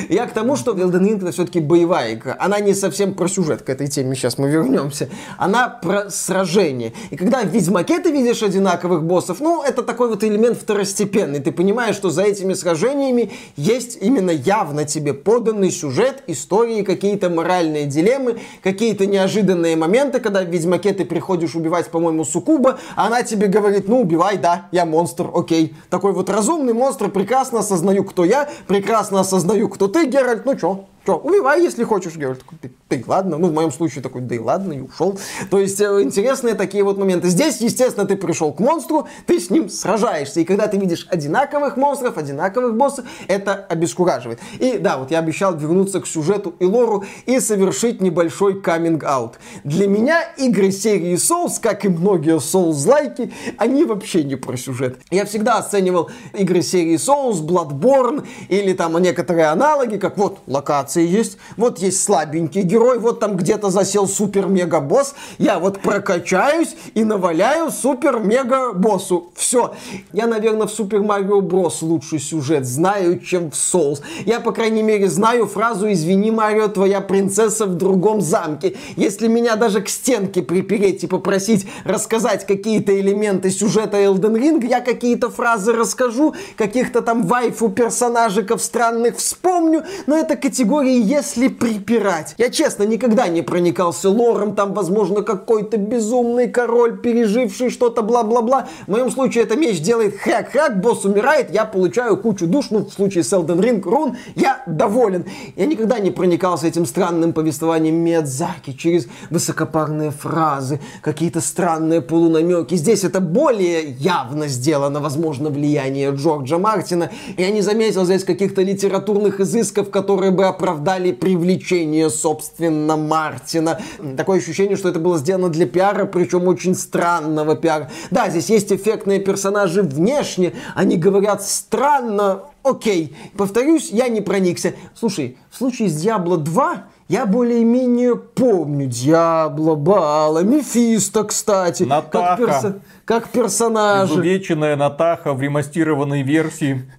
Speaker 2: Я к тому, что Elden Ring это все-таки боевая игра. Она не совсем про сюжет, к этой теме сейчас мы вернемся. Она про сражение. И когда в Ведьмаке ты видишь одинаковых боссов, ну, это такой вот элемент второстепенный. Ты понимаешь, что за этими сражениями есть именно явно тебе поданный сюжет, истории, какие-то моральные дилеммы, какие-то неожиданные моменты, когда в Ведьмаке ты приходишь убивать, по-моему, Сукуба, а она тебе говорит, ну, убивай, да, я монстр, окей. Такой вот разумный монстр, прекрасно осознаю, кто я, прекрасно осознаю, кто ты, Геральт, ну чё, Че, убивай, если хочешь, Геральт. Такой, ты, ты, ладно. Ну, в моем случае такой, да и ладно, и ушел. То есть, э, интересные такие вот моменты. Здесь, естественно, ты пришел к монстру, ты с ним сражаешься. И когда ты видишь одинаковых монстров, одинаковых боссов, это обескураживает. И да, вот я обещал вернуться к сюжету и лору и совершить небольшой каминг-аут. Для меня игры серии Souls, как и многие Souls-лайки, они вообще не про сюжет. Я всегда оценивал игры серии Souls, Bloodborne или там некоторые аналоги, как вот локация есть, вот есть слабенький герой, вот там где-то засел супер-мега-босс, я вот прокачаюсь и наваляю супер-мега-боссу. Все. Я, наверное, в Супер Марио Брос лучший сюжет знаю, чем в Souls. Я, по крайней мере, знаю фразу «Извини, Марио, твоя принцесса в другом замке». Если меня даже к стенке припереть и попросить рассказать какие-то элементы сюжета Elden Ring, я какие-то фразы расскажу, каких-то там вайфу персонажиков странных вспомню, но это категория «если припирать». Я, честно, никогда не проникался лором, там, возможно, какой-то безумный король, переживший что-то, бла-бла-бла. В моем случае эта меч делает хряк-хряк, босс умирает, я получаю кучу душ, ну, в случае с Elden Ring рун, я доволен. Я никогда не проникался этим странным повествованием Миядзаки через высокопарные фразы, какие-то странные полунамеки. Здесь это более явно сделано, возможно, влияние Джорджа Мартина. Я не заметил здесь каких-то литературных изысков, которые бы оправдали привлечение, собственно, Мартина. Такое ощущение, что это было сделано для пиара, причем очень странного пиара. Да, здесь есть эффектные персонажи внешне, они говорят странно, окей. Повторюсь, я не проникся. Слушай, в случае с Diablo 2 я более-менее помню Диабло, Бала, Мефисто, кстати.
Speaker 1: Натаха.
Speaker 2: Как, перso- как персонажи.
Speaker 1: Изувеченная Натаха в ремастированной версии.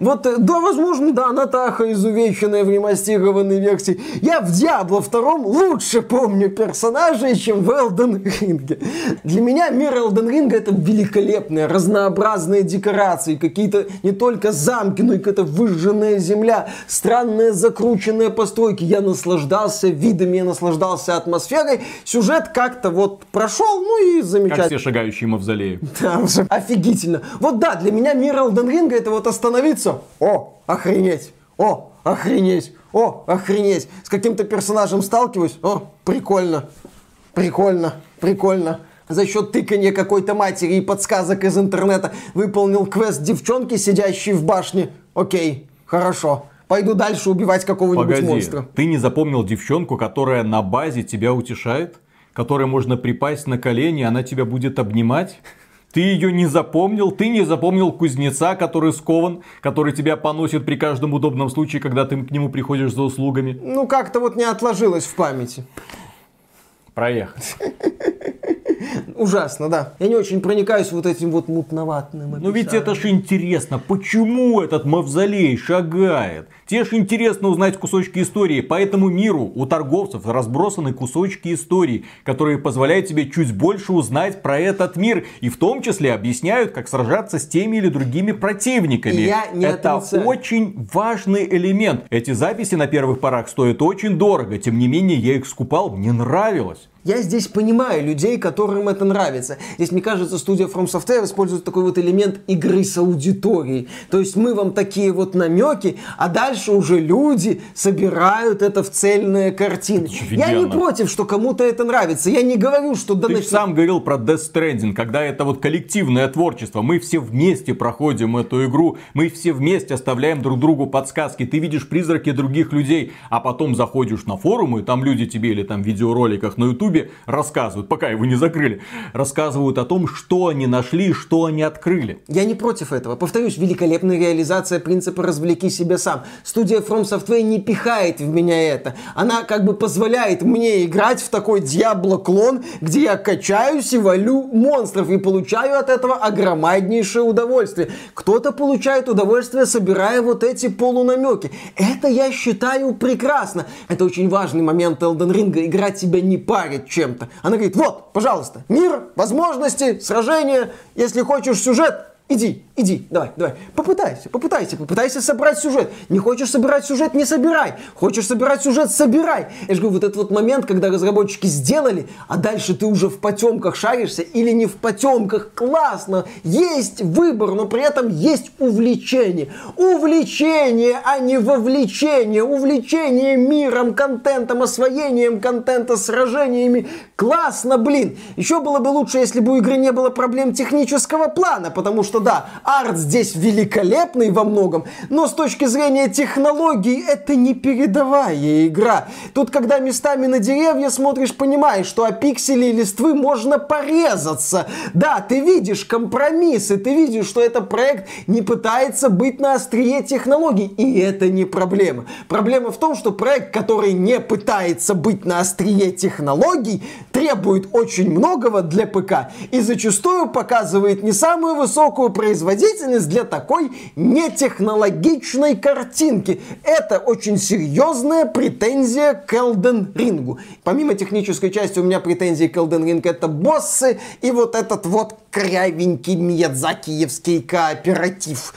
Speaker 2: Вот, э, да, возможно, да, Натаха изувеченная в ремастированной версии. Я в Диабло втором лучше помню персонажей, чем в Elden Ring. Для меня мир Elden Ring это великолепные, разнообразные декорации, какие-то не только замки, но и какая-то выжженная земля, странные закрученные постройки. Я наслаждался видами, я наслаждался атмосферой. Сюжет как-то вот прошел, ну и замечательно. Как
Speaker 1: все шагающие мавзолеи.
Speaker 2: Да, офигительно. Вот да, для меня мир Elden Ring это вот остановиться. О, охренеть. О, охренеть. О, охренеть. С каким-то персонажем сталкиваюсь. О, прикольно. Прикольно. Прикольно за счет тыкания какой-то матери и подсказок из интернета выполнил квест девчонки, сидящей в башне. Окей, хорошо. Пойду дальше убивать какого-нибудь монстра.
Speaker 1: Ты не запомнил девчонку, которая на базе тебя утешает? Которой можно припасть на колени, она тебя будет обнимать? Ты ее не запомнил, ты не запомнил кузнеца, который скован, который тебя поносит при каждом удобном случае, когда ты к нему приходишь за услугами.
Speaker 2: Ну, как-то вот не отложилось в памяти.
Speaker 1: Проехать.
Speaker 2: Ужасно, да. Я не очень проникаюсь вот этим вот мутноватным
Speaker 1: Ну ведь это же интересно, почему этот мавзолей шагает? Тебе же интересно узнать кусочки истории. По этому миру у торговцев разбросаны кусочки истории, которые позволяют тебе чуть больше узнать про этот мир. И в том числе объясняют, как сражаться с теми или другими противниками.
Speaker 2: Я не
Speaker 1: Это
Speaker 2: отрицаю.
Speaker 1: очень важный элемент. Эти записи на первых порах стоят очень дорого. Тем не менее, я их скупал, мне нравилось.
Speaker 2: house Я здесь понимаю людей, которым это нравится. Здесь, мне кажется, студия From Software использует такой вот элемент игры с аудиторией. То есть мы вам такие вот намеки, а дальше уже люди собирают это в цельные картины. Я не против, что кому-то это нравится. Я не говорю, что...
Speaker 1: Ты нач... сам говорил про Death Stranding, когда это вот коллективное творчество. Мы все вместе проходим эту игру, мы все вместе оставляем друг другу подсказки. Ты видишь призраки других людей, а потом заходишь на форумы, там люди тебе или там в видеороликах на YouTube Ютубе рассказывают, пока его не закрыли, рассказывают о том, что они нашли, что они открыли.
Speaker 2: Я не против этого. Повторюсь, великолепная реализация принципа «развлеки себя сам». Студия From Software не пихает в меня это. Она как бы позволяет мне играть в такой Диабло-клон, где я качаюсь и валю монстров и получаю от этого огромнейшее удовольствие. Кто-то получает удовольствие, собирая вот эти полунамеки. Это я считаю прекрасно. Это очень важный момент Elden Ring. Играть тебя не парит говорит чем-то. Она говорит, вот, пожалуйста, мир, возможности, сражения, если хочешь сюжет, Иди, иди, давай, давай. Попытайся, попытайся, попытайся собрать сюжет. Не хочешь собирать сюжет, не собирай. Хочешь собирать сюжет, собирай. Я же говорю, вот этот вот момент, когда разработчики сделали, а дальше ты уже в потемках шаришься или не в потемках, классно. Есть выбор, но при этом есть увлечение. Увлечение, а не вовлечение. Увлечение миром, контентом, освоением контента, сражениями. Классно, блин. Еще было бы лучше, если бы у игры не было проблем технического плана, потому что да, арт здесь великолепный во многом, но с точки зрения технологий это не передовая игра. Тут, когда местами на деревья смотришь, понимаешь, что о пиксели и листвы можно порезаться. Да, ты видишь компромиссы, ты видишь, что этот проект не пытается быть на острие технологий, и это не проблема. Проблема в том, что проект, который не пытается быть на острие технологий, требует очень многого для ПК и зачастую показывает не самую высокую производительность для такой нетехнологичной картинки. Это очень серьезная претензия к Elden Ring. Помимо технической части у меня претензии к Elden Ring это боссы и вот этот вот крявенький Миядзакиевский кооператив.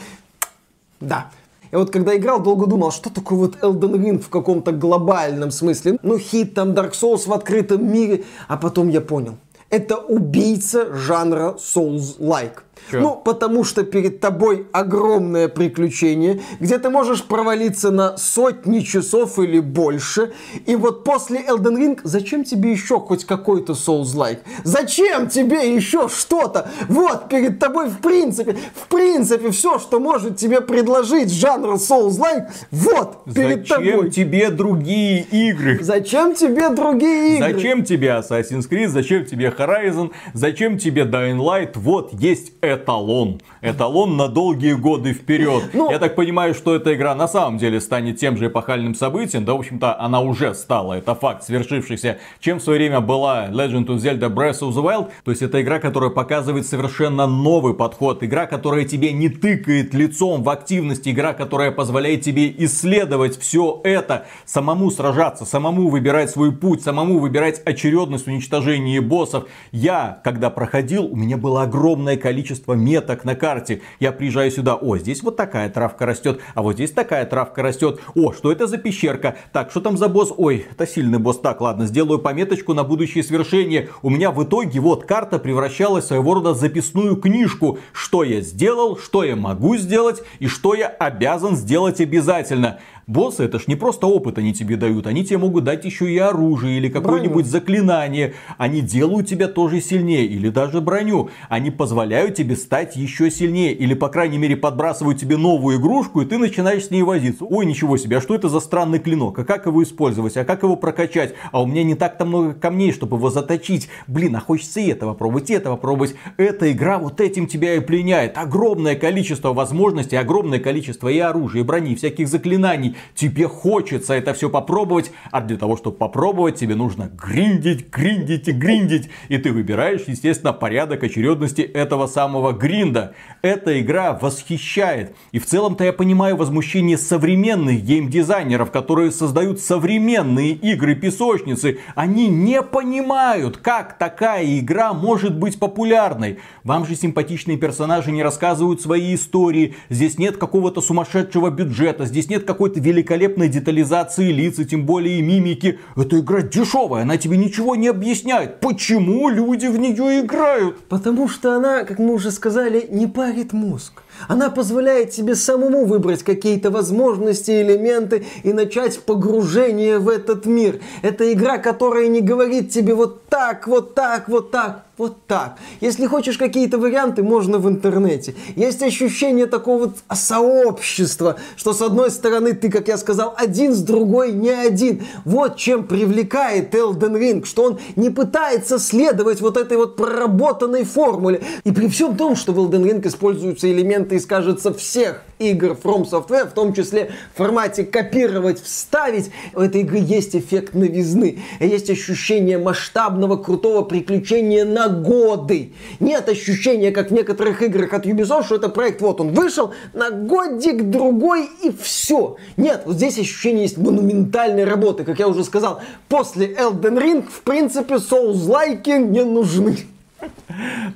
Speaker 2: Да, я вот когда играл, долго думал, что такое вот Elden Ring в каком-то глобальном смысле. Ну, хит там Dark Souls в открытом мире. А потом я понял. Это убийца жанра Souls-like. Че? Ну, потому что перед тобой огромное приключение, где ты можешь провалиться на сотни часов или больше. И вот после Elden Ring зачем тебе еще хоть какой-то Souls-like? Зачем тебе еще что-то? Вот перед тобой в принципе, в принципе все, что может тебе предложить жанр Souls-like, вот перед
Speaker 1: зачем
Speaker 2: тобой.
Speaker 1: Зачем тебе другие игры?
Speaker 2: Зачем тебе другие игры?
Speaker 1: Зачем тебе Assassin's Creed? Зачем тебе Horizon? Зачем тебе Dying Light? Вот есть эталон. Эталон на долгие годы вперед. Ну, Я так понимаю, что эта игра на самом деле станет тем же эпохальным событием. Да, в общем-то, она уже стала. Это факт, свершившийся. Чем в свое время была Legend of Zelda Breath of the Wild. То есть это игра, которая показывает совершенно новый подход. Игра, которая тебе не тыкает лицом в активности. Игра, которая позволяет тебе исследовать все это. Самому сражаться, самому выбирать свой путь, самому выбирать очередность уничтожения боссов. Я, когда проходил, у меня было огромное количество меток на карте. Я приезжаю сюда, о, здесь вот такая травка растет, а вот здесь такая травка растет. О, что это за пещерка? Так, что там за босс? Ой, это сильный босс. Так, ладно, сделаю пометочку на будущее свершение. У меня в итоге вот карта превращалась в своего рода записную книжку. Что я сделал, что я могу сделать и что я обязан сделать обязательно. Боссы это ж не просто опыт они тебе дают, они тебе могут дать еще и оружие или какое-нибудь заклинание. Они делают тебя тоже сильнее или даже броню. Они позволяют тебе стать еще сильнее или по крайней мере подбрасывают тебе новую игрушку и ты начинаешь с ней возиться. Ой, ничего себе, а что это за странный клинок? А как его использовать? А как его прокачать? А у меня не так-то много камней, чтобы его заточить. Блин, а хочется и этого пробовать, и этого пробовать. Эта игра вот этим тебя и пленяет. Огромное количество возможностей, огромное количество и оружия, и брони, всяких заклинаний тебе хочется это все попробовать, а для того, чтобы попробовать, тебе нужно гриндить, гриндить и гриндить. И ты выбираешь, естественно, порядок очередности этого самого гринда. Эта игра восхищает. И в целом-то я понимаю возмущение современных геймдизайнеров, которые создают современные игры-песочницы. Они не понимают, как такая игра может быть популярной. Вам же симпатичные персонажи не рассказывают свои истории. Здесь нет какого-то сумасшедшего бюджета. Здесь нет какой-то великолепной детализации лиц и тем более и мимики. Эта игра дешевая, она тебе ничего не объясняет. Почему люди в нее играют?
Speaker 2: Потому что она, как мы уже сказали, не парит мозг. Она позволяет тебе самому выбрать какие-то возможности, элементы и начать погружение в этот мир. Это игра, которая не говорит тебе вот так, вот так, вот так, вот так. Если хочешь какие-то варианты, можно в интернете. Есть ощущение такого вот сообщества, что с одной стороны ты, как я сказал, один, с другой не один. Вот чем привлекает Elden Ring, что он не пытается следовать вот этой вот проработанной формуле. И при всем том, что в Elden Ring используются элементы из, кажется, всех игр From Software, в том числе в формате копировать, вставить, у этой игры есть эффект новизны. Есть ощущение масштабного, крутого приключения на годы. Нет ощущения, как в некоторых играх от Ubisoft, что это проект, вот он вышел на годик другой и все. Нет, вот здесь ощущение есть монументальной работы, как я уже сказал. После Elden Ring, в принципе, Souls-лайки не нужны.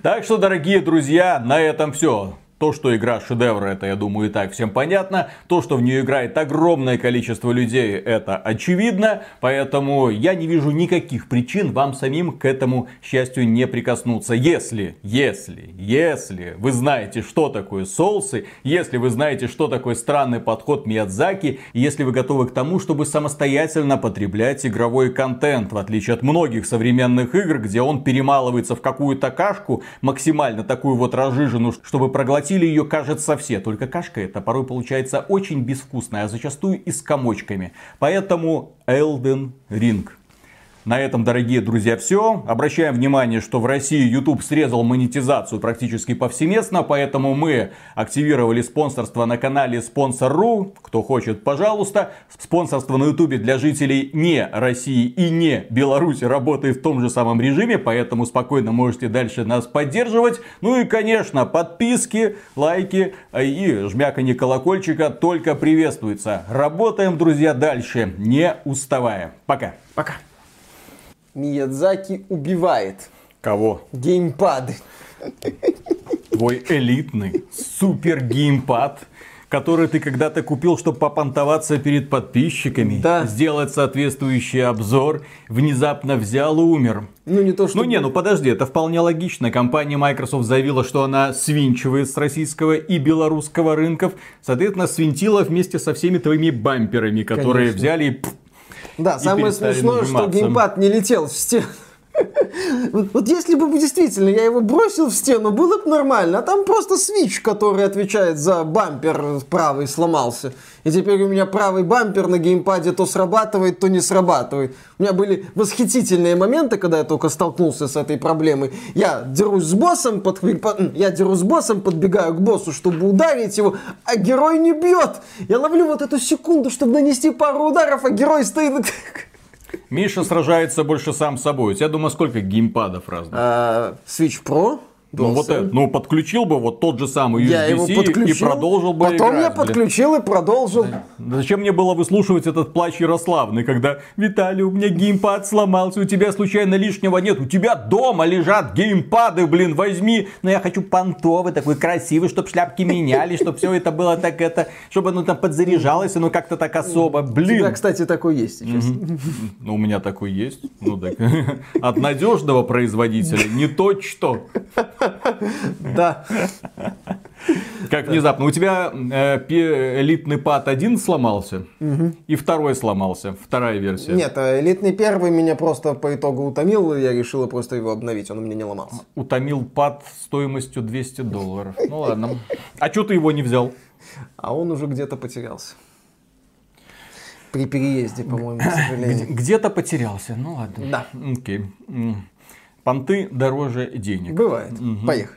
Speaker 1: Так что, дорогие друзья, на этом все. То, что игра шедевр, это, я думаю, и так всем понятно. То, что в нее играет огромное количество людей, это очевидно. Поэтому я не вижу никаких причин вам самим к этому счастью не прикоснуться. Если, если, если вы знаете, что такое соусы, если вы знаете, что такое странный подход Миядзаки, если вы готовы к тому, чтобы самостоятельно потреблять игровой контент, в отличие от многих современных игр, где он перемалывается в какую-то кашку, максимально такую вот разжиженную, чтобы проглотить Проглотили ее, кажется, все. Только кашка эта порой получается очень безвкусная, а зачастую и с комочками. Поэтому Elden Ring. На этом, дорогие друзья, все. Обращаем внимание, что в России YouTube срезал монетизацию практически повсеместно, поэтому мы активировали спонсорство на канале Sponsor.ru. Кто хочет, пожалуйста. Спонсорство на YouTube для жителей не России и не Беларуси работает в том же самом режиме, поэтому спокойно можете дальше нас поддерживать. Ну и, конечно, подписки, лайки и жмяканье колокольчика только приветствуется. Работаем, друзья, дальше, не уставая. Пока.
Speaker 2: Пока. Миядзаки убивает.
Speaker 1: Кого?
Speaker 2: Геймпады.
Speaker 1: Твой элитный супер геймпад который ты когда-то купил, чтобы попонтоваться перед подписчиками, да. сделать соответствующий обзор, внезапно взял и умер.
Speaker 2: Ну не то, что...
Speaker 1: Ну не, ну подожди, это вполне логично. Компания Microsoft заявила, что она свинчивает с российского и белорусского рынков. Соответственно, свинтила вместе со всеми твоими бамперами, которые Конечно. взяли и
Speaker 2: да, самое смешное, что геймпад не летел в стену. (laughs) Вот, если бы действительно я его бросил в стену, было бы нормально. А там просто свич, который отвечает за бампер правый, сломался. И теперь у меня правый бампер на геймпаде то срабатывает, то не срабатывает. У меня были восхитительные моменты, когда я только столкнулся с этой проблемой. Я дерусь с боссом, под... я дерусь с боссом, подбегаю к боссу, чтобы ударить его, а герой не бьет. Я ловлю вот эту секунду, чтобы нанести пару ударов, а герой стоит...
Speaker 1: Миша сражается больше сам с собой. У тебя, думаю, сколько геймпадов разных?
Speaker 2: А, Switch Pro
Speaker 1: ну, вот это, ну, подключил бы вот тот же самый USB-C я его подключил, и продолжил бы
Speaker 2: Потом
Speaker 1: играть,
Speaker 2: я подключил блин. и продолжил.
Speaker 1: Зачем мне было выслушивать этот плач Ярославны, когда Виталий, у меня геймпад сломался, у тебя случайно лишнего нет, у тебя дома лежат геймпады, блин, возьми. Но я хочу понтовый, такой красивый, чтобы шляпки меняли, чтобы все это было так это, чтобы оно там подзаряжалось, оно как-то так особо, блин. У тебя,
Speaker 2: кстати, такой есть сейчас.
Speaker 1: Ну, у меня такой есть. Ну, так. (laughs) От надежного производителя не то что. (laughs)
Speaker 2: Да.
Speaker 1: Как внезапно. У тебя э, элитный пад один сломался, и второй сломался, вторая версия.
Speaker 2: Нет, а элитный первый меня просто по итогу утомил, и я решила просто его обновить, он у меня не ломался.
Speaker 1: Утомил пад стоимостью 200 долларов. Ну ладно. А что ты его не взял?
Speaker 2: А он уже где-то потерялся. При переезде, по-моему, к сожалению.
Speaker 1: Где-то потерялся, ну ладно.
Speaker 2: Да.
Speaker 1: Окей. Понты дороже денег.
Speaker 2: Бывает. Угу. Поехали.